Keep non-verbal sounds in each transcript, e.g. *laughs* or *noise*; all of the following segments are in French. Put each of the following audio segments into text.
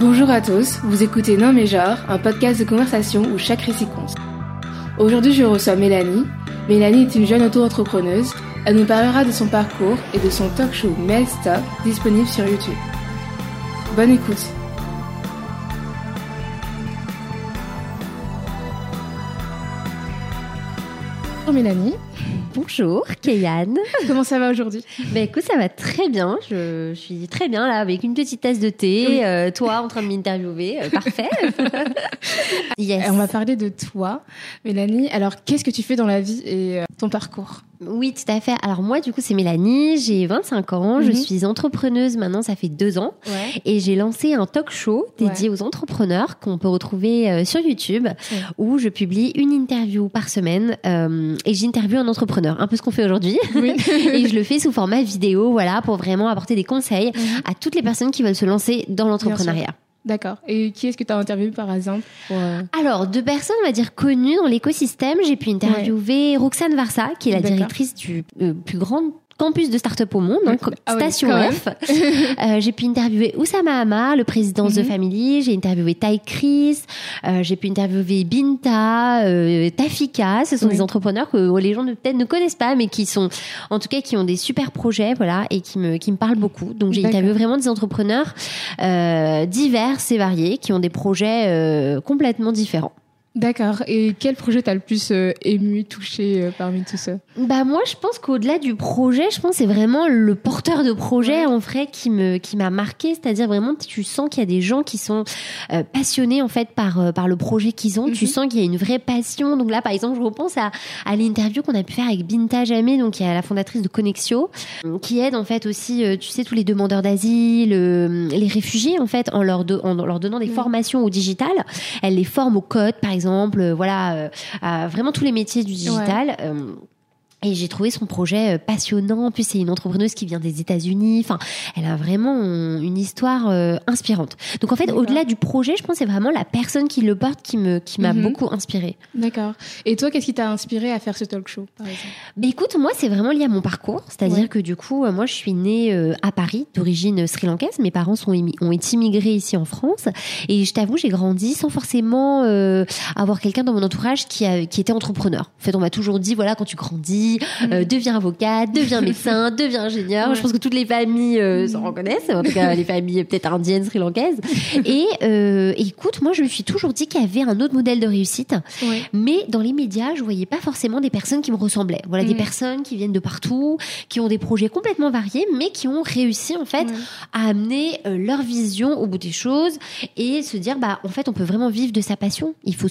Bonjour à tous, vous écoutez Non mais genre, un podcast de conversation où chaque récit compte. Aujourd'hui je reçois Mélanie. Mélanie est une jeune auto-entrepreneuse. Elle nous parlera de son parcours et de son talk show Mel Stop disponible sur YouTube. Bonne écoute. Bonjour Mélanie. Bonjour, Kéyane. Comment ça va aujourd'hui? Ben écoute, ça va très bien. Je, suis très bien là avec une petite tasse de thé. Euh, toi en train de m'interviewer, euh, parfait. *laughs* yes. On va parler de toi, Mélanie. Alors, qu'est-ce que tu fais dans la vie et euh, ton parcours? Oui, tout à fait. Alors moi, du coup, c'est Mélanie, j'ai 25 ans, je mhm. suis entrepreneuse maintenant, ça fait deux ans, et j'ai lancé un talk show dédié aux entrepreneurs qu'on peut retrouver euh, sur YouTube, où je publie une interview par semaine, euh, et j'interviewe un entrepreneur, un peu ce qu'on fait aujourd'hui, *laughs* et je le fais sous format vidéo, voilà, pour vraiment apporter des conseils mhm. à toutes les personnes qui veulent se lancer dans l'entrepreneuriat. D'accord. Et qui est-ce que tu as interviewé par exemple euh, Alors, deux personnes, on va dire, connues dans l'écosystème. J'ai pu interviewer Roxane Varsa, qui est la directrice du euh, plus grand campus de start-up au monde, donc ah Station F. euh, j'ai pu interviewer Oussama Hama, le président de The mhm. Family. J'ai interviewé Ty Chris. Euh, j'ai pu interviewer Binta, euh, Tafika. Ce sont des entrepreneurs que les gens peut-être ne connaissent pas, mais qui sont, en tout cas, qui ont des super projets, voilà, et qui me, qui me parlent beaucoup. Donc j'ai interviewé vraiment des entrepreneurs euh, divers et variés, qui ont des projets euh, complètement différents. D'accord. Et quel projet t'as le plus euh, ému, touché euh, parmi tout ça Bah moi, je pense qu'au-delà du projet, je pense c'est vraiment le porteur de projet en vrai qui me qui m'a marqué. C'est-à-dire vraiment, tu sens qu'il y a des gens qui sont euh, passionnés en fait par par le projet qu'ils ont. Tu mhm. sens qu'il y a une vraie passion. Donc là, par exemple, je repense à à l'interview qu'on a pu faire avec Binta Jamé, donc qui est la fondatrice de Connexio, qui aide en fait aussi, tu sais, tous les demandeurs d'asile, les réfugiés en fait, en leur en leur donnant des formations au digital. Elle les forme au code, par exemple exemple, euh, voilà, euh, vraiment tous les métiers du digital. Euh, et j'ai trouvé son projet euh, passionnant. En plus, c'est une entrepreneuse qui vient des États-Unis. Enfin, elle a vraiment une histoire euh, inspirante. Donc, en fait, au-delà du projet, je pense que c'est vraiment la personne qui le porte qui me qui m'a mhm. beaucoup inspirée. D'accord. Et toi, qu'est-ce qui t'a inspiré à faire ce talk show, par exemple? Bah, écoute, moi, c'est vraiment lié à mon parcours. C'est-à-dire que du coup, euh, moi, je suis née à Paris, d'origine sri-lankaise. Mes parents sont ont été immigrés ici en France. Et je t'avoue, j'ai grandi sans forcément avoir quelqu'un dans mon entourage qui a, qui était entrepreneur. En fait, on m'a toujours dit, voilà, quand tu grandis euh, deviens avocate, deviens médecin, *laughs* deviens ingénieur. Je pense que toutes les familles euh, s'en reconnaissent, en tout cas les familles peut-être indiennes, sri-lankaises. *laughs* Et euh, écoute, moi je me suis toujours dit qu'il y avait un autre modèle de réussite, mais dans les médias, je voyais pas forcément des personnes qui me ressemblaient. Voilà, des mm. personnes qui viennent de partout, qui ont des projets complètement variés, mais qui ont réussi en fait à amener leur vision au bout des choses et se dire bah en fait on peut vraiment vivre de sa passion. Il faut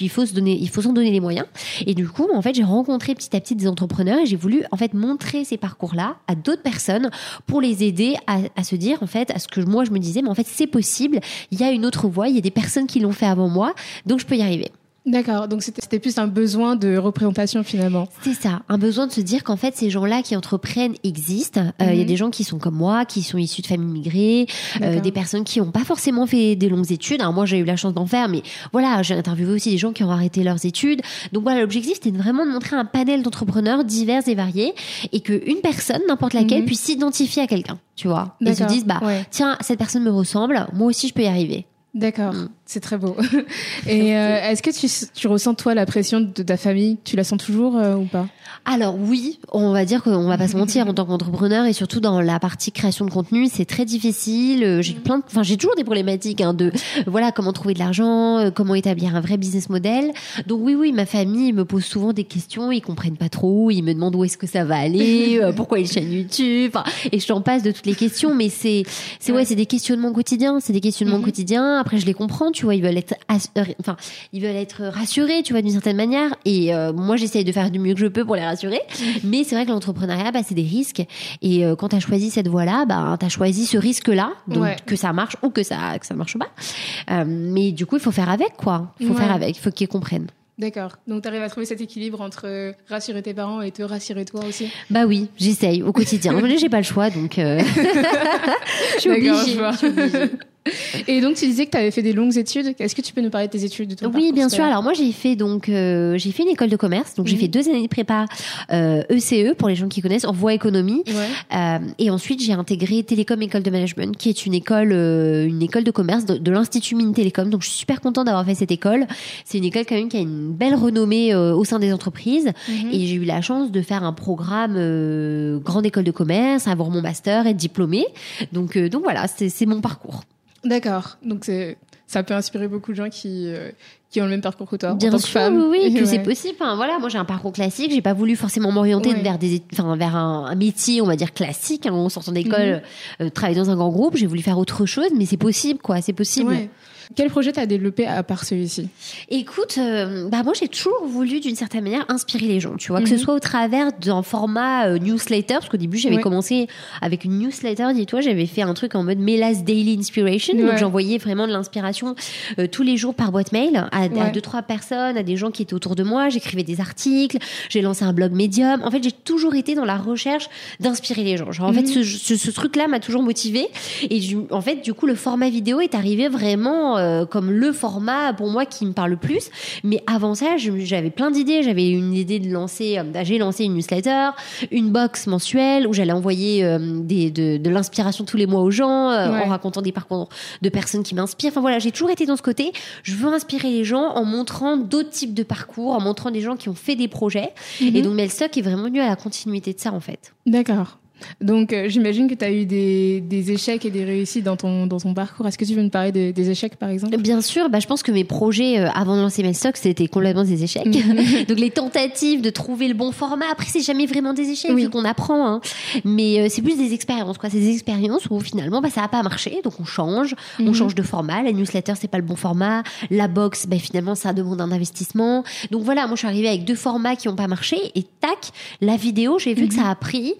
il faut se donner, il faut s'en donner les moyens. Et du coup, en fait, j'ai rencontré petit à petit des entrepreneurs et j'ai voulu en fait montrer ces parcours-là à d'autres personnes pour les aider à, se dire en fait à ce que moi je me disais mais en fait c'est possible, il y a une autre voie, il y a des personnes qui l'ont fait avant moi, donc je peux y arriver. D'accord, donc c'était plus un besoin de représentation finalement. C'est ça, un besoin de se dire qu'en fait ces gens-là qui entreprennent existent. Euh, il y a mhm. des gens qui sont comme moi, qui sont issus de familles migrées, euh, des personnes qui n'ont pas forcément fait des longues études. Alors moi j'ai eu la chance d'en faire, mais voilà, j'ai interviewé aussi des gens qui ont arrêté leurs études. Donc voilà, l'objectif c'était vraiment de montrer un panel d'entrepreneurs divers et variés et qu'une personne, n'importe laquelle, mhm. puisse s'identifier à quelqu'un, tu vois, et se dise bah tiens cette personne me ressemble, moi aussi je peux y arriver. D'accord, mm. c'est très beau. *laughs* Et euh, *laughs* est-ce que tu, tu, ressens toi la pression de ta famille? Tu la sens toujours euh, ou pas? Alors oui, on va dire qu'on va pas se mentir en tant qu'entrepreneur et surtout dans la partie création de contenu, c'est très difficile. Euh, j'ai plein, enfin j'ai toujours des problématiques hein, de voilà comment trouver de l'argent, comment établir un vrai business model. Donc oui oui, ma famille me pose souvent des questions, ils comprennent pas trop, ils me demandent où est-ce que ça va aller, *laughs* pourquoi une chaîne YouTube, et je t'en passe de toutes les questions. Mais c'est c'est ouais, c'est des questionnements quotidiens, c'est des questionnements mm-hmm. quotidiens après, je les comprends, tu vois, ils veulent être, euh, enfin, ils veulent être rassurés, tu vois, d'une certaine manière. Et euh, moi, j'essaye de faire du mieux que je peux pour les rassurer. *laughs* Mais c'est vrai que l'entrepreneuriat, bah, c'est des risques. Et euh, quand tu as choisi cette voie-là, bah, tu as choisi ce risque-là, donc que ça marche ou que ça que ça marche pas. mais du coup, il faut faire avec, quoi. Il faut faire avec. Il faut qu'ils comprennent. D'accord. Donc, tu arrives à trouver cet équilibre entre rassurer tes parents et te rassurer toi aussi? Bah oui, j'essaye au quotidien. *laughs* j'ai pas le choix, donc *laughs* je suis obligée. *laughs* Et donc, tu disais que tu avais fait des longues études. Est-ce que tu peux nous parler de tes études de ton Oui, bien sûr. Alors moi, j'ai fait donc euh, j'ai fait une école de commerce. Donc j'ai Mhm. fait deux années de prépa euh, ECE pour les gens qui connaissent en voie économie. Ouais. Euh, et ensuite, j'ai intégré Télécom École de Management, qui est une école, euh, une école de commerce de, de l'Institut Mines Télécom. Donc, je suis super contente d'avoir fait cette école. C'est une école quand même qui a une belle renommée euh, au sein des entreprises. Mhm. Et j'ai eu la chance de faire un programme euh, grande école de commerce, avoir mon master, être diplômée. Donc, euh, donc voilà, c'est mon parcours. D'accord. Donc, c'est- ça peut inspirer beaucoup de gens qui, euh, qui ont le même parcours que toi. en Bien que sûr, femme. oui, que Ouais. c'est possible. Enfin, voilà, moi j'ai un parcours classique. J'ai pas voulu forcément m'orienter Ouais. vers des, enfin, vers un, un métier, on va dire classique. Hein, en sortant d'école, Mhm. euh, travailler dans un grand groupe. J'ai voulu faire autre chose, mais c'est possible, quoi. C'est possible. Ouais. Quel projet t'as développé à part celui-ci? Écoute, euh, bah moi j'ai toujours voulu d'une certaine manière inspirer les gens, tu vois, que Mhm. ce soit au travers d'un format euh, newsletter, parce qu'au début j'avais Ouais. commencé avec une newsletter, dis-toi, j'avais fait un truc en mode Mélas Daily Inspiration, Ouais. donc j'envoyais vraiment de l'inspiration euh, tous les jours par boîte mail à, à Ouais. deux trois personnes, à des gens qui étaient autour de moi, j'écrivais des articles, j'ai lancé un blog Medium. En fait, j'ai toujours été dans la recherche d'inspirer les gens. Genre en fait, Mhm. ce, ce, ce truc-là m'a toujours motivée et du- en fait, du coup, le format vidéo est arrivé vraiment euh, comme le format pour moi qui me parle le plus. Mais avant ça, j'avais plein d'idées. J'avais une idée de lancer, euh, j'ai lancé une newsletter, une box mensuelle où j'allais envoyer euh, des, de, de l'inspiration tous les mois aux gens euh, Ouais. en racontant des parcours de personnes qui m'inspirent. Enfin voilà, j'ai toujours été dans ce côté. Je veux inspirer les gens en montrant d'autres types de parcours, en montrant des gens qui ont fait des projets. Mhm. Et donc Melstock est vraiment venu à la continuité de ça en fait. D'accord. Donc, euh, j'imagine que tu as eu des, des échecs et des réussites dans ton, dans ton parcours. Est-ce que tu veux me parler de- des échecs, par exemple? Bien sûr, bah, je pense que mes projets euh, avant de lancer Melstock, c'était complètement des échecs. Mhm. *laughs* Donc les tentatives de trouver le bon format, après c'est jamais vraiment des échecs Oui. vu qu'on apprend, hein. mais euh, c'est plus des expériences quoi. C'est des expériences où finalement bah, ça a pas marché, donc on change, on Mhm. change de format. La newsletter c'est pas le bon format, la box bah, finalement ça demande un investissement. Donc voilà, moi je suis arrivée avec deux formats qui ont pas marché et tac, la vidéo j'ai vu que Mhm. ça a pris,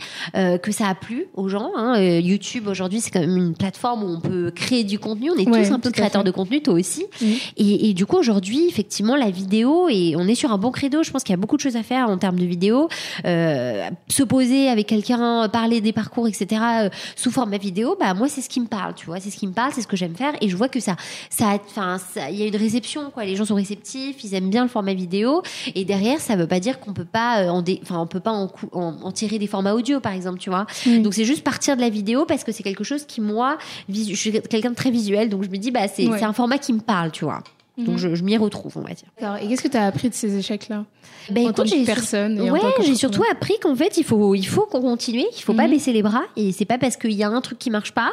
que ça a plu aux gens. hein. Euh, YouTube aujourd'hui c'est quand même une plateforme où on peut créer du contenu. On est Ouais, tous un peu créateurs de contenu, toi aussi. Et, et du coup, aujourd'hui, effectivement, la vidéo, et on est sur un bon credo. Je pense qu'il y a beaucoup de choses à faire en termes de vidéo. Euh, se poser avec quelqu'un, parler des parcours, etc., euh, sous format vidéo, bah, moi, c'est ce qui me parle, tu vois. C'est ce qui me parle, c'est ce que j'aime faire. Et je vois que ça, ça, enfin, il y a une réception, quoi. Les gens sont réceptifs, ils aiment bien le format vidéo. Et derrière, ça veut pas dire qu'on peut pas, enfin, on peut pas en, en tirer des formats audio, par exemple, tu vois. Oui. Donc, c'est juste partir de la vidéo parce que c'est quelque chose qui, moi, je suis quelqu'un de très visuel. Donc, je me dis, bah, c'est Ouais. c'est un format qui me parle, tu vois. Donc Mhm. je, je m'y retrouve, on va dire. Et qu'est-ce que tu as appris de ces échecs-là Ben, En tant que personne et ouais, j'ai surtout appris qu'en fait, il faut, il faut qu'on continue, il faut pas Mhm. baisser les bras, et c'est pas parce qu'il y a un truc qui marche pas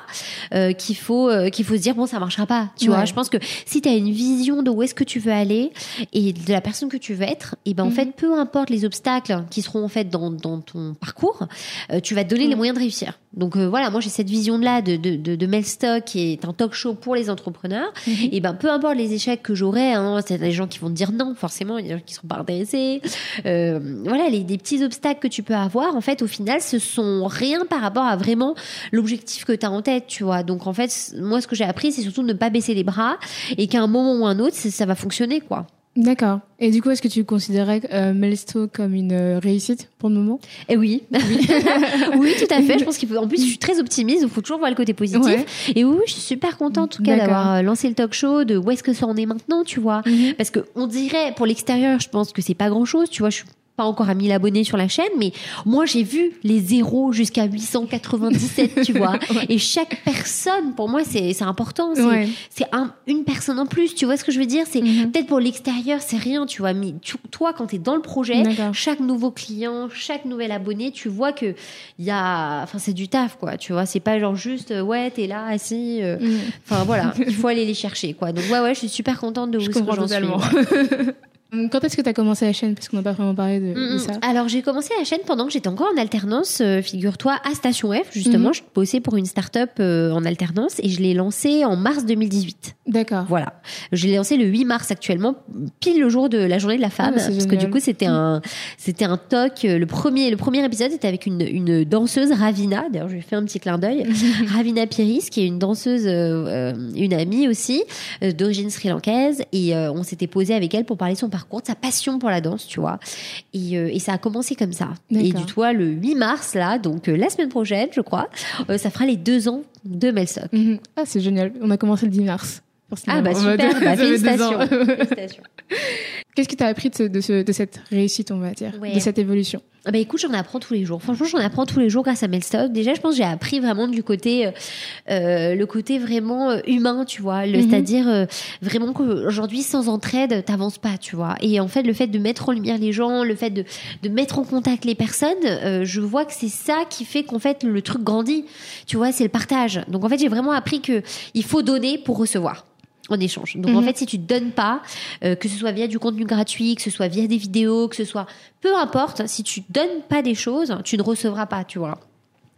euh, qu'il faut, euh, qu'il faut se dire bon, ça marchera pas. Tu Ouais. vois, je pense que si tu as une vision de où est-ce que tu veux aller et de la personne que tu veux être, et ben en Mhm. fait, peu importe les obstacles qui seront en fait dans, dans ton parcours, euh, tu vas te donner les moyens de réussir. Donc voilà, moi j'ai cette vision-là de, de, de, de Melstock, qui est un talk show pour les entrepreneurs. Et ben peu importe les échecs que j'aurai, hein, c'est des gens qui vont te dire non, forcément, il y a des gens qui seront pas intéressés. Euh, voilà, les des petits obstacles que tu peux avoir, en fait, au final, ce sont rien par rapport à vraiment l'objectif que tu as en tête, tu vois. Donc en fait, moi ce que j'ai appris, c'est surtout de ne pas baisser les bras et qu'à un moment ou un autre, ça va fonctionner, quoi. D'accord. Et du coup, est-ce que tu considérais euh, comme une euh, réussite pour le moment? Et oui, *laughs* oui, tout à fait. *laughs* Je pense qu'il faut. En plus, je suis très optimiste, il faut toujours voir le côté positif. Ouais. Et oui, je suis super contente en tout cas d'avoir euh, lancé le talk show, de où est-ce que ça en est maintenant, tu vois. Mhm. Parce que on dirait pour l'extérieur, je pense que c'est pas grand chose, tu vois, je suis pas encore à 1000 abonnés sur la chaîne, mais moi j'ai vu les zéros jusqu'à 897, tu vois. *laughs* Et chaque personne, pour moi, c'est important. C'est Ouais. c'est un, une personne en plus, tu vois ce que je veux dire? C'est Mhm. peut-être pour l'extérieur, c'est rien, tu vois. Mais tu- toi, quand tu es dans le projet, chaque nouveau client, chaque nouvel abonné, tu vois que il y a, enfin c'est du taf, quoi. Tu vois, c'est pas genre juste euh, ouais, t'es là assis. euh, Mhm. Enfin voilà, il faut aller les chercher, quoi. Donc ouais, ouais, je suis super contente de où Je comprends totalement. *laughs* Quand est-ce que tu as commencé la chaîne? Parce qu'on n'a pas vraiment parlé de, de ça. Alors j'ai commencé la chaîne pendant que j'étais encore en alternance, euh, figure-toi, à Station F, justement. Mhm. Je bossais pour une start-up euh, en alternance et je l'ai lancée en mars 2018. D'accord. Voilà. Je l'ai lancé le 8 mars actuellement, pile le jour de la journée de la femme. Ah, parce que du coup, c'était un, c'était un talk. euh, Le premier, le premier épisode était avec une, une danseuse, Ravina. D'ailleurs, je lui ai fait un petit clin d'œil. *laughs* Ravina Piris, qui est une danseuse, euh, euh, une amie aussi, euh, d'origine sri-lankaise. Et euh, on s'était posé avec elle pour parler de son parcours, de sa passion pour la danse, tu vois. Et, et ça a commencé comme ça. Et du tout, le 8 mars, là, donc la semaine prochaine, je crois, ça fera les deux ans de Melstock. Mhm. Ah, c'est génial. On a commencé le 10 mars. Ah bah super, bah, *laughs* félicitations. Qu'est-ce que tu as appris de, ce- de, ce- de cette réussite, on va dire, Ouais. de cette évolution? Ah Bah écoute, j'en apprends tous les jours. Franchement, j'en apprends tous les jours grâce à Melstock. Déjà, je pense que j'ai appris vraiment du côté, euh, euh, le côté vraiment euh, humain, tu vois. Mhm. C'est-à-dire euh, vraiment qu'aujourd'hui, sans entraide, t'avances pas, tu vois. Et en fait, le fait de mettre en lumière les gens, le fait de, de mettre en contact les personnes, euh, je vois que c'est ça qui fait qu'en fait le truc grandit. Tu vois, c'est le partage. Donc en fait, j'ai vraiment appris que il faut donner pour recevoir en échange. Donc en Mhm. fait, si tu donnes pas, euh, que ce soit via du contenu gratuit, que ce soit via des vidéos, que ce soit peu importe, si tu donnes pas des choses, tu ne recevras pas, tu vois.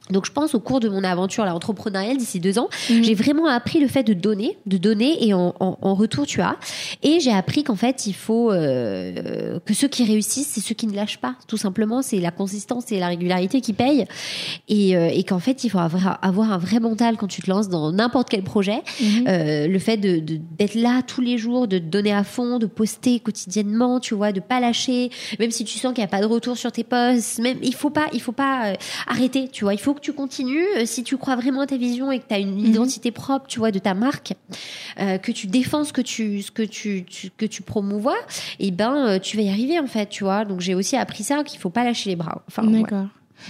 Donc je pense au cours de mon aventure là, entrepreneuriale d'ici deux ans, Mhm. j'ai vraiment appris le fait de donner, de donner et en, en- en retour tu as. Et j'ai appris qu'en fait il faut euh, que ceux qui réussissent, c'est ceux qui ne lâchent pas. Tout simplement, c'est la consistance et la régularité qui payent. Et, euh, et qu'en fait il faut avoir, avoir un vrai mental quand tu te lances dans n'importe quel projet. Mhm. Euh, le fait de d'être là tous les jours, de te donner à fond, de poster quotidiennement, tu vois, de pas lâcher, même si tu sens qu'il n'y a pas de retour sur tes posts, même il faut pas, il faut pas arrêter, tu vois, il faut que tu continues. Euh, Si tu crois vraiment à ta vision et que tu as une Mhm. identité propre, tu vois, de ta marque, euh, que tu défends ce que tu, ce que tu, tu- que tu promouvois, et ben euh, tu vas y arriver en fait, tu vois. Donc j'ai aussi appris ça qu'il faut pas lâcher les bras. Enfin, ouais. D'accord.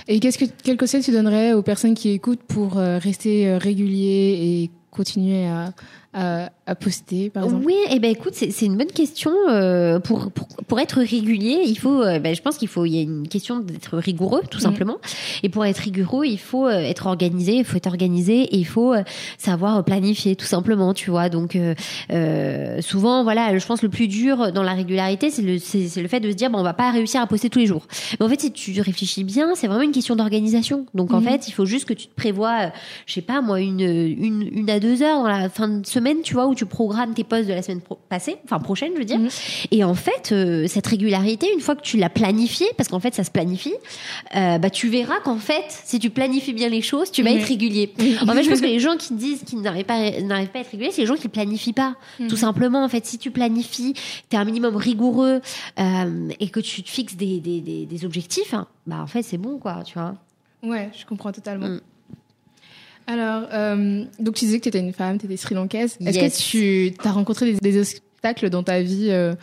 Et qu'est-ce que quel conseil tu donnerais aux personnes qui écoutent pour rester réguliers et continuer à, à, à poster, par exemple Oui, eh ben écoute, c'est une bonne question. euh, pour, pour pour être régulier, il faut, euh, ben, je pense qu'il faut, il y a une question d'être rigoureux, tout simplement. Et pour être rigoureux, il faut euh, être organisé, il faut être organisé et il faut euh, savoir planifier, tout simplement, tu vois. Donc euh, euh, souvent, voilà, je pense le plus dur dans la régularité, c'est le c'est c'est le fait de se dire bon, on va pas réussir à poster tous les jours. Mais en fait, si tu réfléchis bien, c'est vraiment une question d'organisation. Donc en Mhm. fait, il faut juste que tu te prévois, euh, je sais pas moi, une une une à deux heures dans la fin de semaine, tu vois, où tu programmes tes posts de la semaine pro- passée, enfin prochaine, je veux dire. Mhm. Et en fait, euh, cette régularité, une fois que tu l'as planifiée, parce qu'en fait, ça se planifie, euh, bah tu verras qu'en fait, si tu planifies bien les choses, tu vas Oui. être régulier. En fait, je pense que les gens qui disent qu'ils n'arrivent pas, n'arrivent pas à être réguliers, c'est les gens qui planifient pas. Tout simplement, en fait, si tu planifies, tu es un minimum rigoureux euh, et que tu te fixes des, des, des, des objectifs, hein, bah en fait, c'est bon, quoi, tu vois. Ouais, je comprends totalement. Alors, euh, donc tu disais que tu étais une femme, tu étais sri-lankaise. Est-ce que tu as rencontré des, des obstacles dans ta vie euh,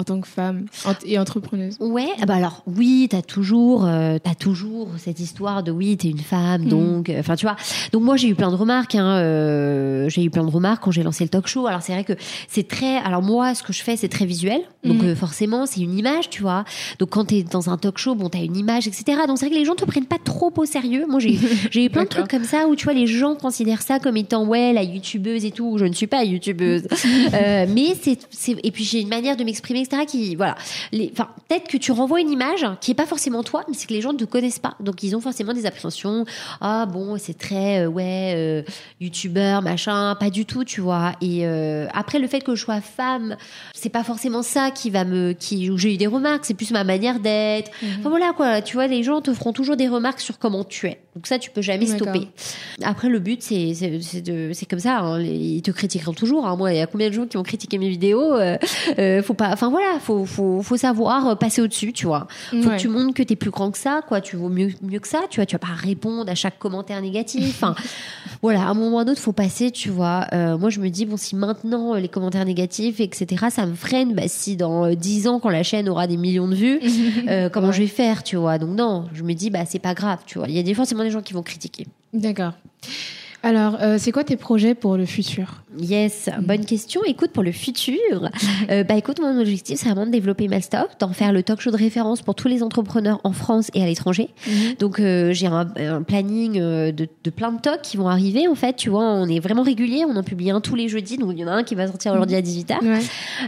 en tant que femme et entrepreneuse Ouais, ah bah alors oui, t'as toujours, euh, t'as toujours cette histoire de oui, t'es une femme, Mhm. donc, euh, enfin tu vois. Donc moi j'ai eu plein de remarques, hein, euh, j'ai eu plein de remarques quand j'ai lancé le talk show. Alors c'est vrai que c'est très, alors moi ce que je fais c'est très visuel, donc Mhm. euh, forcément c'est une image, tu vois. Donc quand t'es dans un talk show, bon t'as une image, etc. Donc c'est vrai que les gens te prennent pas trop au sérieux. Moi j'ai, *laughs* j'ai eu plein de trucs comme ça où tu vois les gens considèrent ça comme étant ouais la youtubeuse et tout. Je ne suis pas youtubeuse, *laughs* mais c'est, c'est et puis j'ai une manière de m'exprimer, etc. Qui voilà, les, enfin peut-être que tu renvoies une image qui est pas forcément toi, mais c'est que les gens ne te connaissent pas, donc ils ont forcément des appréhensions. Ah bon, c'est très euh, ouais euh, youtubeur machin, pas du tout, tu vois. Et euh, après le fait que je sois femme, c'est pas forcément ça qui va me, qui où j'ai eu des remarques, c'est plus ma manière d'être. Enfin voilà quoi, tu vois, les gens te feront toujours des remarques sur comment tu es. Donc ça, tu peux jamais stopper. Après, le but, c'est c'est c'est c'est comme ça. hein. Ils te critiqueront toujours. hein. Moi, il y a combien de gens qui ont critiqué mes vidéos euh, euh, Faut pas. Enfin voilà, faut faut faut savoir euh, passer au dessus, tu vois. Faut Ouais. que tu montres que t'es plus grand que ça, quoi. Tu vaux mieux mieux que ça, tu vois. Tu vas pas répondre à chaque commentaire négatif. Enfin *laughs* voilà, à un moment ou à un autre, faut passer, tu vois. Euh, moi, je me dis bon, si maintenant les commentaires négatifs, etc., ça me freine, bah si dans euh, 10 ans, quand la chaîne aura des millions de vues, *laughs* comment Ouais. je vais faire, tu vois. Donc non, je me dis bah c'est pas grave, tu vois. Il y a des forcément qui vont critiquer. D'accord. Alors, euh, c'est quoi tes projets pour le futur? Yes, bonne question. Écoute, pour le futur, euh, bah écoute, mon objectif, c'est vraiment de développer Malstock, d'en faire le talk show de référence pour tous les entrepreneurs en France et à l'étranger. Donc euh, j'ai un, un planning euh, de, de plein de talks qui vont arriver. En fait, tu vois, on est vraiment régulier. On en publie un tous les jeudis. Donc il y en a un qui va sortir aujourd'hui à 18h. Ouais.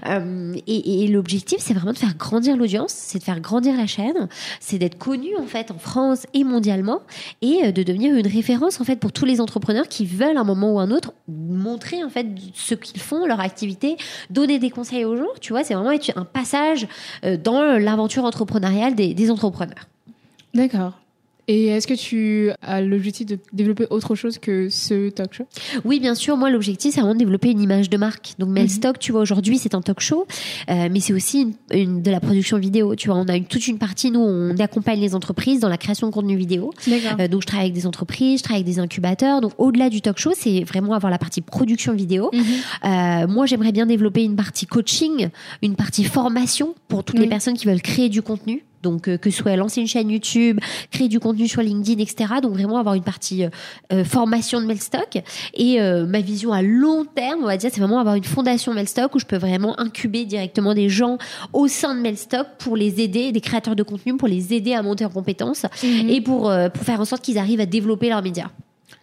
Euh, et et l'objectif, c'est vraiment de faire grandir l'audience, c'est de faire grandir la chaîne, c'est d'être connu en fait en France et mondialement, et de devenir une référence en fait pour tous les entrepreneurs qui veulent à un moment ou un autre montrer en fait ce qu'ils font, leur activité, donner des conseils aux gens. Tu vois, c'est vraiment un passage euh, dans l'aventure entrepreneuriale des entrepreneurs. D'accord. Et est-ce que tu as l'objectif de développer autre chose que ce talk show? Oui, bien sûr. Moi, l'objectif, c'est vraiment de développer une image de marque. Donc, Melstock, Mhm. tu vois, aujourd'hui, c'est un talk show, euh, mais c'est aussi une, une- de la production vidéo. Tu vois, on a une, toute une partie, nous, on accompagne les entreprises dans la création de contenu vidéo. D'accord. Euh, donc, je travaille avec des entreprises, je travaille avec des incubateurs. Donc, au-delà du talk show, c'est vraiment avoir la partie production vidéo. Mhm. Euh, moi, j'aimerais bien développer une partie coaching, une partie formation pour toutes Oui. les personnes qui veulent créer du contenu. Donc, euh, que ce soit lancer une chaîne YouTube, créer du contenu sur LinkedIn, etc. Donc, vraiment avoir une partie euh, euh, formation de Melstock. Et euh, ma vision à long terme, on va dire, c'est vraiment avoir une fondation Melstock où je peux vraiment incuber directement des gens au sein de Melstock pour les aider, des créateurs de contenu, pour les aider à monter en compétences Mhm. et pour, pour faire en sorte qu'ils arrivent à développer leurs médias.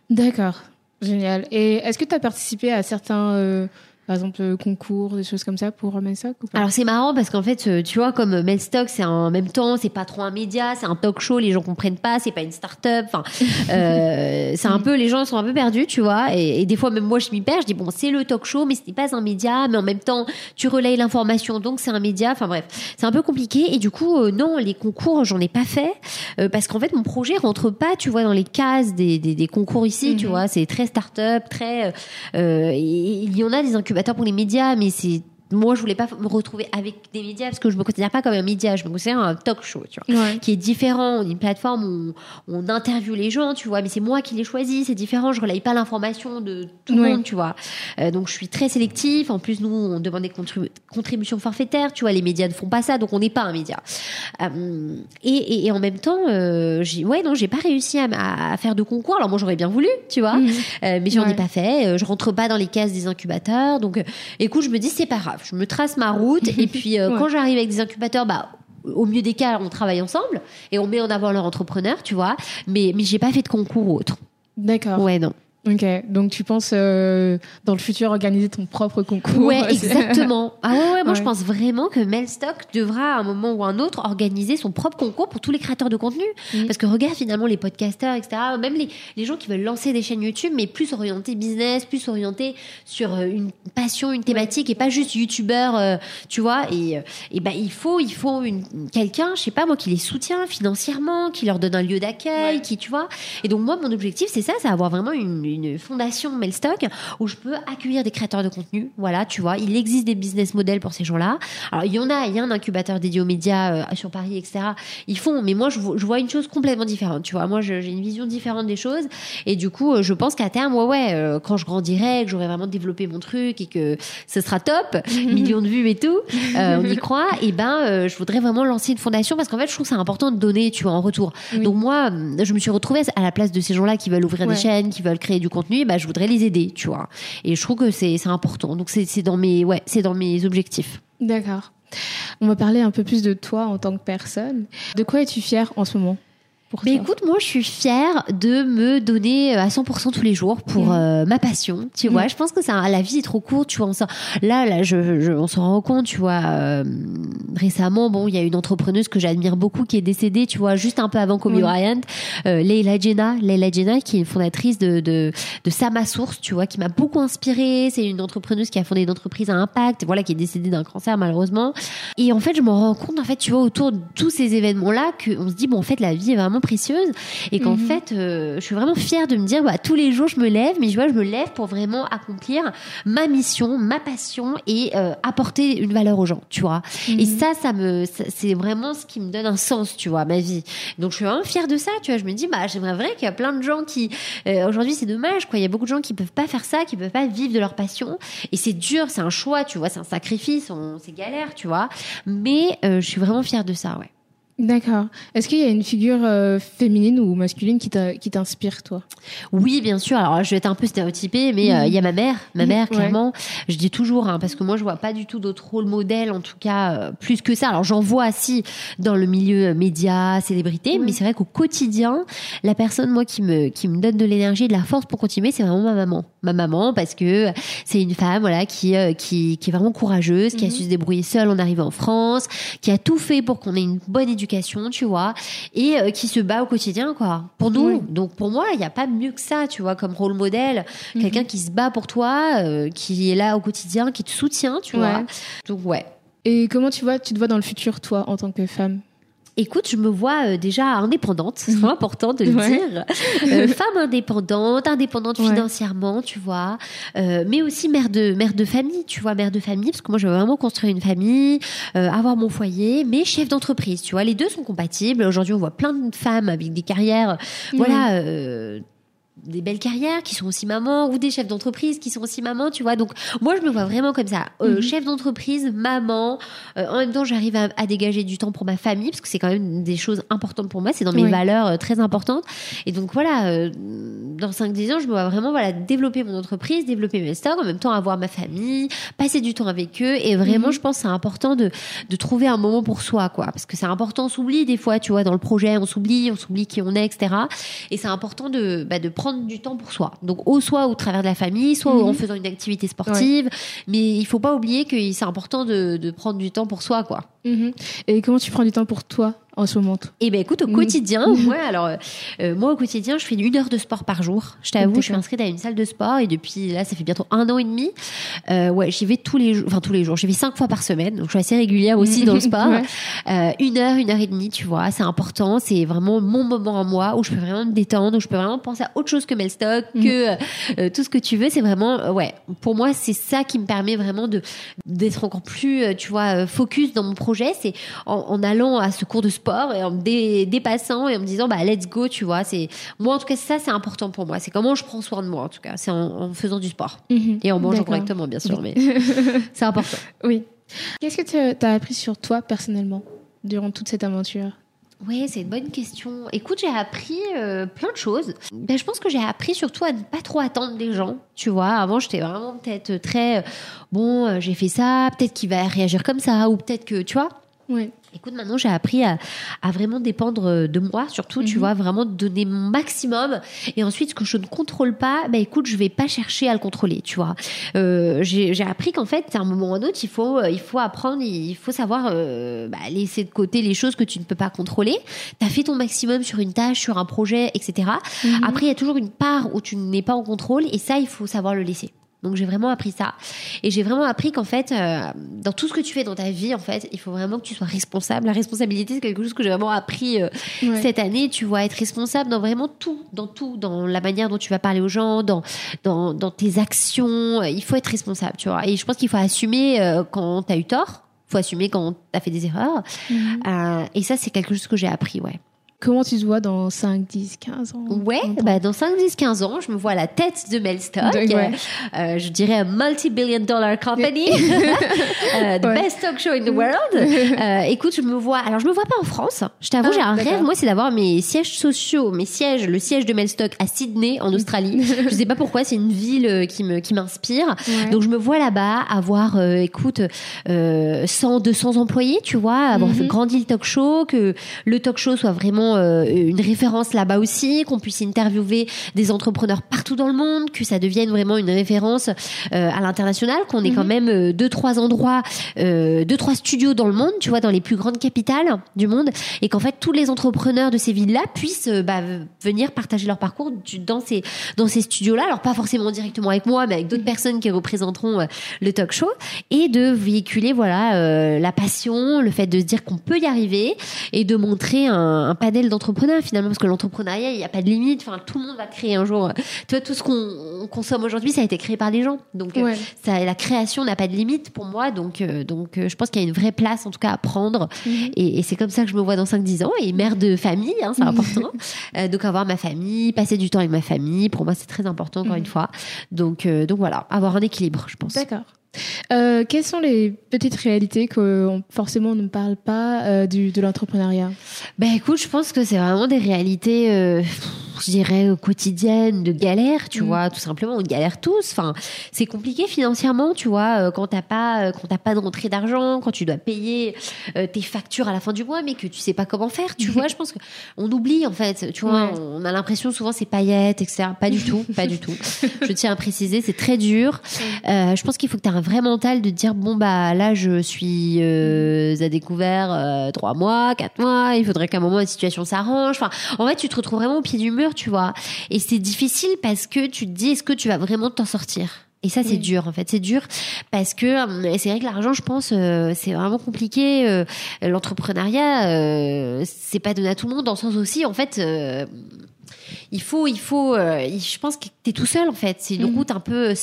D'accord. Génial. Et est-ce que tu as participé à certains, par exemple, euh, concours, des choses comme ça pour Melstock ou pas? Alors c'est marrant parce qu'en fait, euh, tu vois, comme Melstock, c'est en même temps, c'est pas trop un média, c'est un talk show, les gens comprennent pas, c'est pas une start-up. Enfin, *laughs* euh, c'est un peu, les gens sont un peu perdus, tu vois. Et, et des fois, même moi, je m'y perds. Je dis bon, c'est le talk show, mais ce n'est pas un média. Mais en même temps, tu relayes l'information, donc c'est un média. Enfin bref, c'est un peu compliqué. Et du coup, euh, non, les concours, j'en ai pas fait euh, parce qu'en fait, mon projet rentre pas, tu vois, dans les cases des, des, des concours ici. Tu Mhm. vois, c'est très start-up, très. euh, il y en a des incubateurs pour les médias, mais c'est moi, je voulais pas me retrouver avec des médias parce que je me considère pas comme un média, je me considère un talk show, tu vois, Ouais. qui est différent. On est une plateforme où on, on interviewe les gens, tu vois, mais c'est moi qui les choisis, c'est différent. Je relaye pas l'information de tout le Ouais. monde, tu vois. Euh, donc, je suis très sélectif. En plus, nous, on demande des contribu- contributions forfaitaires, tu vois. Les médias ne font pas ça, donc on n'est pas un média. Euh, et, et, et en même temps, euh, j'ai, ouais, non, j'ai pas réussi à, à- à faire de concours. Alors moi, j'aurais bien voulu, tu vois. Mhm. Euh, mais j'en Ouais. ai pas fait. Je rentre pas dans les cases des incubateurs. Donc, écoute, je me dis c'est pas grave. Je me trace ma route. *laughs* et puis, euh, Ouais. quand j'arrive avec des incubateurs, bah au mieux des cas, on travaille ensemble et on met en avant leur entrepreneur, tu vois. Mais mais j'ai pas fait de concours ou autre. D'accord. Ouais, non. Ok. Donc tu penses euh, dans le futur organiser ton propre concours Ouais, *laughs* exactement. Ah ouais, ouais, moi je pense vraiment que Melstock devra à un moment ou un autre organiser son propre concours pour tous les créateurs de contenu. Parce que regarde finalement les podcasteurs, etc., même les, les gens qui veulent lancer des chaînes YouTube, mais plus orientés business, plus orientés sur euh, une passion, une thématique et pas juste youtubeur, euh, tu vois. Et, et ben il faut, il faut une, quelqu'un, je sais pas moi, qui les soutient financièrement, qui leur donne un lieu d'accueil, Ouais. qui, tu vois. Et donc moi, mon objectif, c'est ça, c'est avoir vraiment une, une fondation Melstock où je peux accueillir des créateurs de contenu. Voilà, tu vois, il existe des business models pour ces gens-là. Alors il y en a, il y a un incubateur dédié aux médias euh, sur Paris, etc. Ils font, mais moi je, vois- je vois une chose complètement différente. Tu vois, moi j'ai une vision différente des choses et du coup euh, je pense qu'à terme, ouais, ouais, euh, quand je grandirai, que j'aurai vraiment développé mon truc et que ce sera top, *laughs* millions de vues et tout, euh, on y croit. *laughs* Et ben, euh, je voudrais vraiment lancer une fondation parce qu'en fait, je trouve que c'est important de donner, tu vois, en retour. Oui. Donc moi, je me suis retrouvée à la place de ces gens-là qui veulent ouvrir Ouais. des chaînes, qui veulent créer du contenu. Ben, je voudrais les aider, tu vois. Et je trouve que c'est important. Donc c'est dans mes ouais, c'est dans mes objectifs. D'accord. On va parler un peu plus de toi en tant que personne. De quoi es-tu fière en ce moment? Pour Mais toi écoute, moi, je suis fière de me donner euh, à 100% tous les jours pour Mm. euh, ma passion. Tu vois, Mm. je pense que ça, la vie est trop courte. Tu vois, on s'en- là, là, je, je- on se rend compte. Tu vois, euh, récemment, bon, il y a une entrepreneuse que j'admire beaucoup qui est décédée. Tu vois, juste un peu avant Kobe Oui. Bryant, euh, Leila Jenna, Leila Jenna, qui est fondatrice de de, de Sama Source. Tu vois, qui m'a beaucoup inspirée. C'est une entrepreneuse qui a fondé une entreprise à impact. Voilà, qui est décédée d'un cancer malheureusement. Et en fait, je me rends compte, en fait, tu vois, autour de tous ces événements-là, qu'on se dit, bon, en fait, la vie est vraiment précieuse et qu'en Mhm. fait, euh, je suis vraiment fière de me dire, bah, tous les jours, je me lève, mais tu vois, je me lève pour vraiment accomplir ma mission, ma passion et euh, apporter une valeur aux gens, tu vois. Et Mhm. ça, ça me, c'est vraiment ce qui me donne un sens, tu vois, à ma vie. Donc, je suis vraiment fière de ça, tu vois. Je me dis, bah, j'aimerais vrai qu'il y a plein de gens qui, euh, aujourd'hui, c'est dommage, quoi. Il y a beaucoup de gens qui peuvent pas faire ça, qui peuvent pas vivre de leur passion. Et c'est dur, c'est un choix, tu vois, c'est un sacrifice, on- c'est galère, tu vois. Mais euh, je suis vraiment fière de ça, ouais. D'accord. Est-ce qu'il y a une figure euh, féminine ou masculine qui t'inspire, toi? Oui, bien sûr. Alors, je vais être un peu stéréotypée, mais euh, il y a ma mère, ma Mhm, mère, clairement. Je dis toujours, hein, parce que moi, je vois pas du tout d'autres rôles modèles, en tout cas, euh, plus que ça. Alors, j'en vois, si, dans le milieu média, célébrité, mais c'est vrai qu'au quotidien, la personne, moi, qui me, qui me donne de l'énergie et de la force pour continuer, c'est vraiment ma maman. Ma maman, parce que c'est une femme, voilà, qui, qui, qui est vraiment courageuse, qui a Mhm. su se débrouiller seule en arrivant en France, qui a tout fait pour qu'on ait une bonne éducation, tu vois, et euh, qui se bat au quotidien, quoi, pour nous. Oui. Donc pour moi, il n'y a pas mieux que ça, tu vois, comme rôle modèle, Mhm. quelqu'un qui se bat pour toi, euh, qui est là au quotidien, qui te soutient, tu Ouais. vois. Donc ouais. Et comment tu vois, tu te vois dans le futur, toi, en tant que femme? Écoute, je me vois euh, déjà indépendante, c'est vraiment important de le Ouais. dire. Euh, *laughs* femme indépendante, indépendante Ouais. financièrement, tu vois, Euh, mais aussi mère de mère de famille, tu vois, mère de famille, parce que moi je veux vraiment construire une famille, euh, avoir mon foyer, mais chef d'entreprise, tu vois, les deux sont compatibles. Aujourd'hui, on voit plein de femmes avec des carrières, voilà. Des belles carrières qui sont aussi mamans ou des chefs d'entreprise qui sont aussi mamans, tu vois. Donc moi je me vois vraiment comme ça, Euh, Mhm. chef d'entreprise, maman. Euh, en même temps j'arrive à, à dégager du temps pour ma famille parce que c'est quand même des choses importantes pour moi, c'est dans mes Oui. valeurs euh, très importantes. Et donc voilà, dans 5-10 ans je me vois vraiment voilà développer mon entreprise, développer mes stocks, en même temps avoir ma famille, passer du temps avec eux. Et vraiment Mhm. je pense que c'est important de de trouver un moment pour soi, quoi, parce que c'est important. On s'oublie des fois, tu vois, dans le projet, on s'oublie, on s'oublie qui on est, etc. Et c'est important de, bah, de prendre du temps pour soi. Donc, au soit au travers de la famille, soit Mhm. en faisant une activité sportive. Mais il faut pas oublier que c'est important de, de prendre du temps pour soi, quoi. Mhm. Et comment tu prends du temps pour toi en ce moment Et ben écoute, au Mhm. quotidien, *laughs* moi, alors, euh, euh, moi, au quotidien, je fais une heure de sport par jour. Je t'avoue, je suis inscrite à une salle de sport et depuis là, ça fait bientôt un an et demi. Euh, ouais, j'y vais tous les jours, enfin tous les jours. J'y vais cinq fois par semaine, donc je suis assez régulière aussi dans le *laughs* sport. Ouais. Euh, une heure, une heure et demie, tu vois, c'est important. C'est vraiment mon moment à moi où je peux vraiment me détendre, où je peux vraiment penser à autre chose que Melstock, Mhm. que euh, tout ce que tu veux. C'est vraiment, ouais, pour moi, c'est ça qui me permet vraiment de d'être encore plus, tu vois, focus dans mon projet. C'est en, en allant à ce cours de sport et en me dé- dépassant et en me disant, bah let's go, tu vois. C'est moi, en tout cas, ça, c'est important pour moi. C'est comment je prends soin de moi, en tout cas. C'est en, en faisant du sport Mhm. et en mangeant correctement, bien sûr, mais *laughs* c'est important. Oui. Qu'est-ce que tu as appris sur toi personnellement durant toute cette aventure? Oui, c'est une bonne question. Écoute, j'ai appris euh, plein de choses. Ben, je pense que j'ai appris surtout à ne pas trop attendre des gens. Tu vois, avant, j'étais vraiment peut-être très euh, bon, euh, j'ai fait ça, peut-être qu'il va réagir comme ça, ou peut-être que, tu vois. Oui. Écoute, maintenant, j'ai appris à, à vraiment dépendre euh, de moi, surtout, tu Mhm. vois, vraiment donner mon maximum. Et ensuite, ce que je ne contrôle pas, ben écoute, je vais pas chercher à le contrôler, tu vois. Euh, j'ai appris qu'en fait, à un moment ou à un autre, il faut, euh, il faut apprendre, il faut savoir euh, bah, laisser de côté les choses que tu ne peux pas contrôler. Tu as fait ton maximum sur une tâche, sur un projet, etc. Mhm. Après, il y a toujours une part où tu n'es pas en contrôle et ça, il faut savoir le laisser. Donc j'ai vraiment appris ça. Et j'ai vraiment appris qu'en fait euh, dans tout ce que tu fais dans ta vie en fait il faut vraiment que tu sois responsable. La responsabilité c'est quelque chose que j'ai vraiment appris euh, Ouais. cette année. Tu vois être responsable dans vraiment tout dans tout dans la manière dont tu vas parler aux gens dans dans, dans tes actions. Il faut être responsable tu vois. Et je pense qu'il faut assumer euh, quand tu as eu tort. Faut assumer quand tu as fait des erreurs. Mhm. Et ça c'est quelque chose que j'ai appris ouais Comment tu te vois dans 5, 10, 15 ans? Ouais, 30 ans? bah dans 5, 10, 15 ans, je me vois à la tête de Melstock. De- ouais. Euh, je dirais multi-billion dollar company. *laughs* Euh, the Ouais. best talk show in the world. *laughs* Euh, écoute, je me vois. Alors, je me vois pas en France. Je t'avoue, Ah, j'ai un rêve, moi, c'est d'avoir mes sièges sociaux, mes sièges, le siège de Melstock à Sydney, en Australie. *laughs* je sais pas pourquoi, c'est une ville euh, qui me qui m'inspire. Ouais. Donc je me vois là-bas avoir, euh, écoute, euh, 100, 200 employés, tu vois, avoir Mhm. grandi le talk show, que le talk show soit vraiment euh, une référence là-bas aussi, qu'on puisse interviewer des entrepreneurs partout dans le monde, que ça devienne vraiment une référence euh, à l'international, qu'on ait quand Mhm. même euh, deux trois endroits, deux trois studios dans le monde, tu vois, dans les plus grandes capitales du monde, et qu'en fait tous les entrepreneurs de ces villes-là puissent bah, venir partager leur parcours dans ces dans ces studios-là. Alors pas forcément directement avec moi, mais avec d'autres personnes qui représenteront le talk show et de véhiculer voilà la passion, le fait de se dire qu'on peut y arriver et de montrer un, un panel d'entrepreneurs finalement parce que l'entrepreneuriat il n'y a pas de limite. Enfin tout le monde va créer un jour. Tu vois tout ce qu'on on consomme aujourd'hui ça a été créé par des gens. Donc euh, Ouais. ça, la création n'a pas de limite pour moi. Donc euh, donc euh, je pense qu'il y a une vraie place en tout cas à prendre Mhm. et, et c'est comme ça que je me vois dans 5-10 ans. Et mère de famille, hein, c'est important. Euh, donc avoir ma famille, passer du temps avec ma famille, pour moi c'est très important encore Mhm. une fois. Donc, euh, donc voilà, avoir un équilibre, je pense. D'accord. Euh, quelles sont les petites réalités que forcément on ne parle pas euh, du, de l'entrepreneuriat? Ben écoute, je pense que c'est vraiment des réalités, euh, je dirais, euh, quotidiennes, de galère, tu Mhm. vois, tout simplement, on galère tous. Enfin, c'est compliqué financièrement, tu vois, euh, quand t'as pas, euh, quand t'as pas de rentrée d'argent, quand tu dois payer tes factures à la fin du mois, mais que tu sais pas comment faire, tu *laughs* vois. Je pense que on oublie en fait, tu vois, Ouais. on a l'impression souvent c'est paillettes, etc. Pas du tout, pas du tout. *laughs* Je tiens à préciser, c'est très dur. Euh, je pense qu'il faut que tu aies un vrai mental de dire bon bah là je suis euh, à découvert euh, trois mois, quatre mois. Il faudrait qu'à un moment la situation s'arrange. Enfin, en fait, tu te retrouves vraiment au pied du mur, tu vois. Et c'est difficile parce que tu te dis est-ce que tu vas vraiment t'en sortir? Et ça, c'est Oui. dur, en fait. C'est dur parce que euh, c'est vrai que l'argent, je pense, euh, c'est vraiment compliqué. Euh, L'entrepreneuriat, euh, c'est pas donné à tout le monde, dans le sens aussi, en fait. Il faut, il faut. euh, je pense que t'es tout seul en fait. C'est une Mhm. route un peu,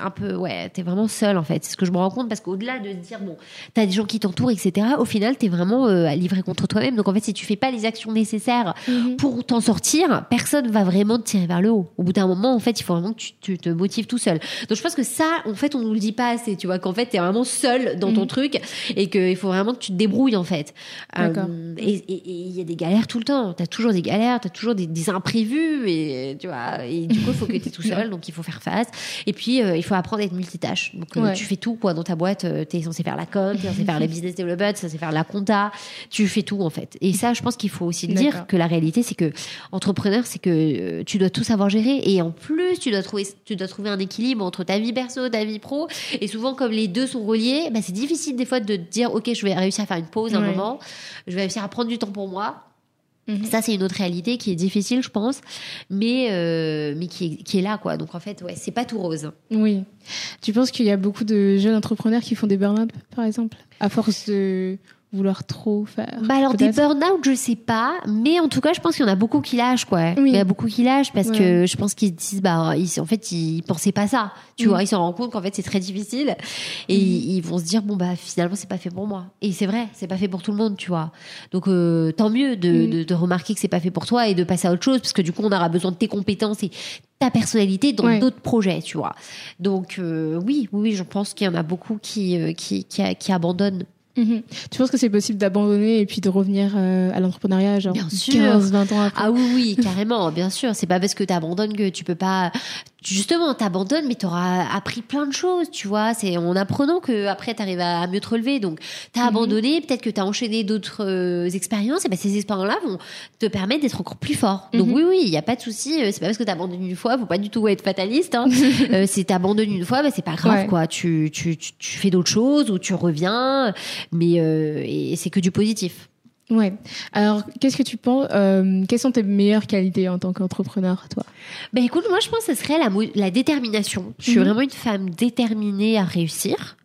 un peu, ouais. T'es vraiment seul en fait. C'est ce que je me rends compte parce qu'au-delà de se dire bon, t'as des gens qui t'entourent, etc. Au final, t'es vraiment euh, livré contre toi-même. Donc en fait, si tu fais pas les actions nécessaires Mhm. pour t'en sortir, personne va vraiment te tirer vers le haut. Au bout d'un moment, en fait, il faut vraiment que tu, tu te motives tout seul. Donc je pense que ça, en fait, on nous le dit pas assez, tu vois, qu'en fait, t'es vraiment seul dans ton Mhm. truc et qu'il faut vraiment que tu te débrouilles, en fait. D'accord. Euh, et il y a des galères tout le temps. T'as toujours des galères, t'as toujours des, des imprévus et tu vois. Et du coup, il faut que t'es tout *laughs* seul, donc il faut faire face. Et puis, euh, il faut apprendre à être multitâche. Donc, euh, Ouais. tu fais tout, quoi, dans ta boîte. Euh, T'es censé faire la com, t'es censé faire la *laughs* business development, t'es censé faire la compta. Tu fais tout, en fait. Et ça, je pense qu'il faut aussi le dire que la réalité, c'est que entrepreneur, c'est que tu dois tout savoir gérer. Et en plus, tu dois trouver, tu dois trouver un équilibre entre ta vie perso, ta vie pro. Et souvent, comme les deux sont reliés, bah, c'est difficile des fois de dire, OK, je vais réussir à faire une pause un moment. Je vais réussir à prendre du temps pour moi. Mhm. Ça, c'est une autre réalité qui est difficile, je pense, mais, euh, mais qui, est, qui est là, quoi. Donc, en fait, ouais, c'est pas tout rose. Oui. Tu penses qu'il y a beaucoup de jeunes entrepreneurs qui font des burn-out, par exemple, à force de vouloir trop faire Bah alors des burn-out, je sais pas, mais en tout cas, je pense qu'il y en a beaucoup qui lâchent quoi. Oui. Il y a beaucoup qui lâchent parce Ouais. que je pense qu'ils se disent bah ils, en fait ils pensaient pas ça, tu Mm. vois, ils s'en rendent compte qu'en fait c'est très difficile et Mm. ils, ils vont se dire bon bah finalement c'est pas fait pour moi. Et c'est vrai, c'est pas fait pour tout le monde, tu vois. Donc euh, tant mieux de, Mm. de, de remarquer que c'est pas fait pour toi et de passer à autre chose parce que du coup on aura besoin de tes compétences et ta personnalité dans Ouais. d'autres projets, tu vois. Donc euh, oui, oui, oui, je pense qu'il y en a beaucoup qui euh, qui, qui, qui abandonnent. Mhm. Tu penses que c'est possible d'abandonner et puis de revenir euh, à l'entrepreneuriat, genre Bien sûr. 15, 20 ans après Ah oui, oui, carrément, bien sûr. C'est pas parce que t'abandonnes que tu peux pas. Justement, t'abandonnes, mais t'auras appris plein de choses, tu vois. C'est en apprenant que après t'arrives à mieux te relever. Donc, t'as Mhm. abandonné, peut-être que t'as enchaîné d'autres euh, expériences, et ben ces expériences-là vont te permettre d'être encore plus fort. Donc Mhm. oui, oui, il y a pas de souci. euh, C'est pas parce que t'abandonnes une fois, faut pas du tout être fataliste. Hein. *laughs* euh, si t'abandonnes une fois, ben c'est pas grave, Ouais. quoi. Tu, tu, tu, tu fais d'autres choses ou tu reviens, mais euh, et c'est que du positif. Ouais. Alors, qu'est-ce que tu penses euh, Quelles sont tes meilleures qualités en tant qu'entrepreneur, toi? Ben écoute, moi je pense que ce serait la, détermination. Je suis Mhm. vraiment une femme déterminée à réussir.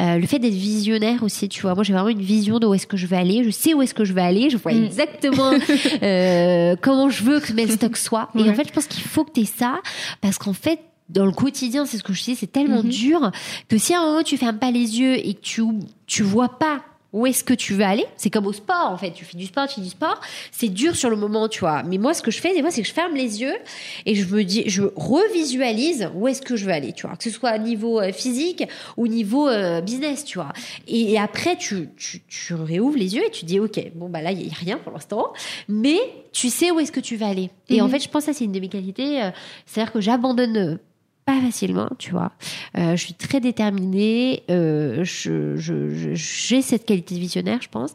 Euh, le fait d'être visionnaire aussi, tu vois. Moi j'ai vraiment une vision de où est-ce que je veux aller. Je sais où est-ce que je veux aller. Je vois Mhm. exactement *laughs* euh, comment je veux que mes stocks soient. Et Ouais. en fait, je pense qu'il faut que tu aies ça parce qu'en fait, dans le quotidien, c'est ce que je dis, c'est tellement Mhm. dur que si à un moment tu fermes pas les yeux et que tu tu vois pas où est-ce que tu veux aller? C'est comme au sport, en fait. Tu fais du sport, tu fais du sport. C'est dur sur le moment, tu vois. Mais moi, ce que je fais, des fois, c'est que je ferme les yeux et je me dis, je revisualise où est-ce que je veux aller, tu vois. Que ce soit au niveau euh, physique ou au niveau euh, business, tu vois. Et, et après, tu, tu, tu réouvres les yeux et tu dis, OK, bon, bah là, il n'y a rien pour l'instant. Mais tu sais où est-ce que tu vas aller. Et en Mhm. fait, je pense que c'est une de mes qualités. euh, C'est-à-dire que j'abandonne pas facilement, tu vois. Euh, je suis très déterminée. Euh, je, je, je- j'ai cette qualité de visionnaire, je pense.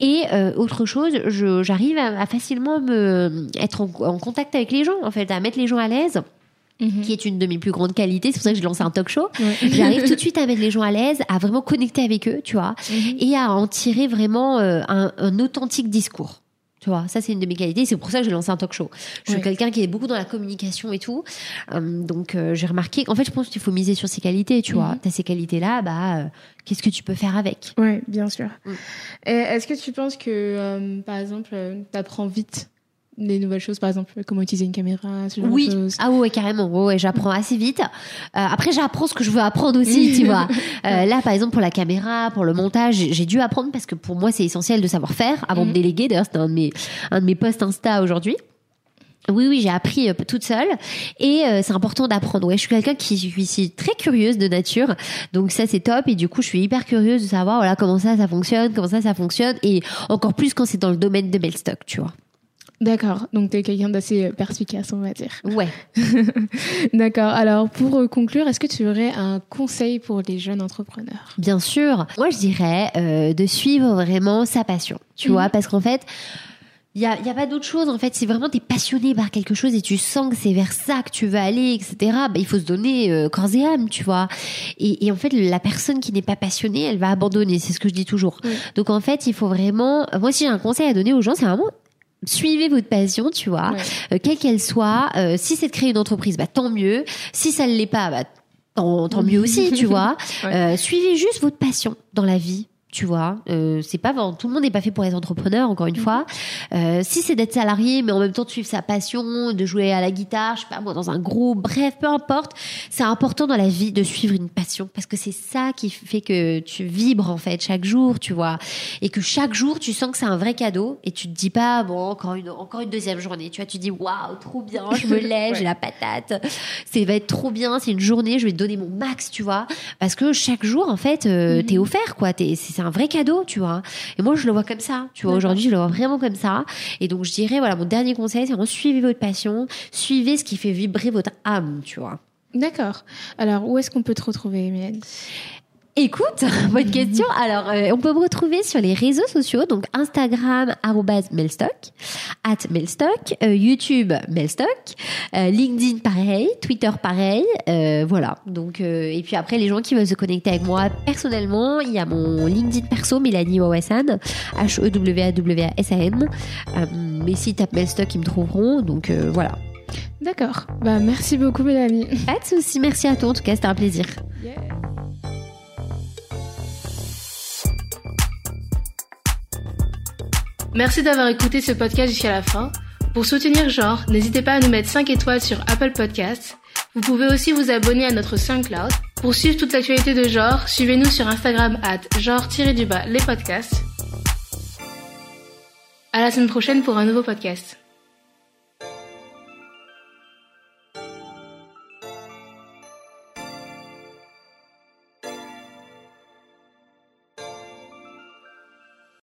Et euh, autre chose, je, j'arrive à, à facilement me être en, en contact avec les gens, en fait, à mettre les gens à l'aise, qui est une de mes plus grandes qualités. C'est pour ça que j'ai lancé un talk show. Ouais. *laughs* J'arrive tout de suite à mettre les gens à l'aise, à vraiment connecter avec eux, tu vois, Mhm. et à en tirer vraiment euh, un, un authentique discours. Tu vois, ça c'est une de mes qualités. C'est pour ça que j'ai lancé un talk show. Je suis quelqu'un qui est beaucoup dans la communication et tout. Hum, donc euh, j'ai remarqué qu'en fait, je pense qu'il faut miser sur ces qualités. Tu vois, Mhm. t'as ces qualités-là, bah euh, qu'est-ce que tu peux faire avec? Ouais, bien sûr. Mm. Est-ce que tu penses que, euh, par exemple, tu apprends vite des nouvelles choses, par exemple, comment utiliser une caméra, ce genre Oui, de choses ah ouais, carrément. Ouais, ouais, j'apprends assez vite. Euh, après, j'apprends ce que je veux apprendre aussi, tu *laughs* vois. Euh, là, par exemple, pour la caméra, pour le montage, j'ai dû apprendre parce que pour moi, c'est essentiel de savoir faire avant de Mhm. déléguer. D'ailleurs, c'était un de mes un de mes posts Insta aujourd'hui. Oui, oui, j'ai appris euh, toute seule et euh, c'est important d'apprendre. Ouais, je suis quelqu'un qui suis très curieuse de nature, donc ça c'est top. Et du coup, je suis hyper curieuse de savoir voilà comment ça ça fonctionne, comment ça ça fonctionne, et encore plus quand c'est dans le domaine de Melstock, tu vois. D'accord, donc tu es quelqu'un d'assez euh, perspicace, on va dire. Ouais. *laughs* D'accord, alors pour euh, conclure, est-ce que tu aurais un conseil pour les jeunes entrepreneurs? Bien sûr. Moi, je dirais euh, de suivre vraiment sa passion, tu Mhm. vois, parce qu'en fait, il y a, y a pas d'autre chose. En fait, si vraiment tu es passionné par quelque chose et tu sens que c'est vers ça que tu veux aller, etc., bah, il faut se donner euh, corps et âme, tu vois. Et, et en fait, la personne qui n'est pas passionnée, elle va abandonner. C'est ce que je dis toujours. Oui. Donc, en fait, il faut vraiment... Moi, si j'ai un conseil à donner aux gens, c'est vraiment... Suivez votre passion, tu vois, Ouais. euh, quelle qu'elle soit. Euh, si c'est de créer une entreprise, bah tant mieux. Si ça ne l'est pas, bah tant, tant mieux aussi, tu *laughs* vois. Euh, suivez juste votre passion dans la vie tu vois. Euh, c'est pas tout le monde n'est pas fait pour être entrepreneur, encore une fois. Euh, si c'est d'être salarié, mais en même temps de suivre sa passion, de jouer à la guitare, je sais pas moi, dans un groupe, bref, peu importe. C'est important dans la vie de suivre une passion parce que c'est ça qui fait que tu vibres en fait chaque jour, tu vois, et que chaque jour tu sens que c'est un vrai cadeau et tu te dis pas bon encore une encore une deuxième journée, tu vois, tu dis waouh trop bien, je me *laughs* lève, j'ai la patate, c'est va être trop bien, c'est une journée, je vais te donner mon max, tu vois, parce que chaque jour en fait euh, t'es offert quoi, c'est un vrai cadeau, tu vois. Et moi, je le vois comme ça, tu vois. Aujourd'hui, je le vois vraiment comme ça. Et donc, je dirais, voilà, mon dernier conseil, c'est suivez votre passion, suivez ce qui fait vibrer votre âme, tu vois. D'accord. Alors, où est-ce qu'on peut te retrouver, Mylène Écoute, *laughs* bonne question. Alors, euh, on peut me retrouver sur les réseaux sociaux, donc Instagram @melstock, at Melstock, euh, YouTube Melstock, euh, LinkedIn pareil, Twitter pareil, voilà. Donc et puis après les gens qui veulent se connecter avec moi personnellement, il y a mon LinkedIn perso Mélanie Wawasan, H E W A W A S A N. mais si tapent Melstock, ils me trouveront. Donc voilà. D'accord. Bah merci beaucoup Mélanie. Pas de souci, merci à toi. En tout cas, c'était un plaisir. Merci d'avoir écouté ce podcast jusqu'à la fin. Pour soutenir Genre, n'hésitez pas à nous mettre 5 étoiles sur Apple Podcasts. Vous pouvez aussi vous abonner à notre SoundCloud. Pour suivre toute l'actualité de Genre, suivez-nous sur Instagram at genre-du-bas les podcasts. À la semaine prochaine pour un nouveau podcast.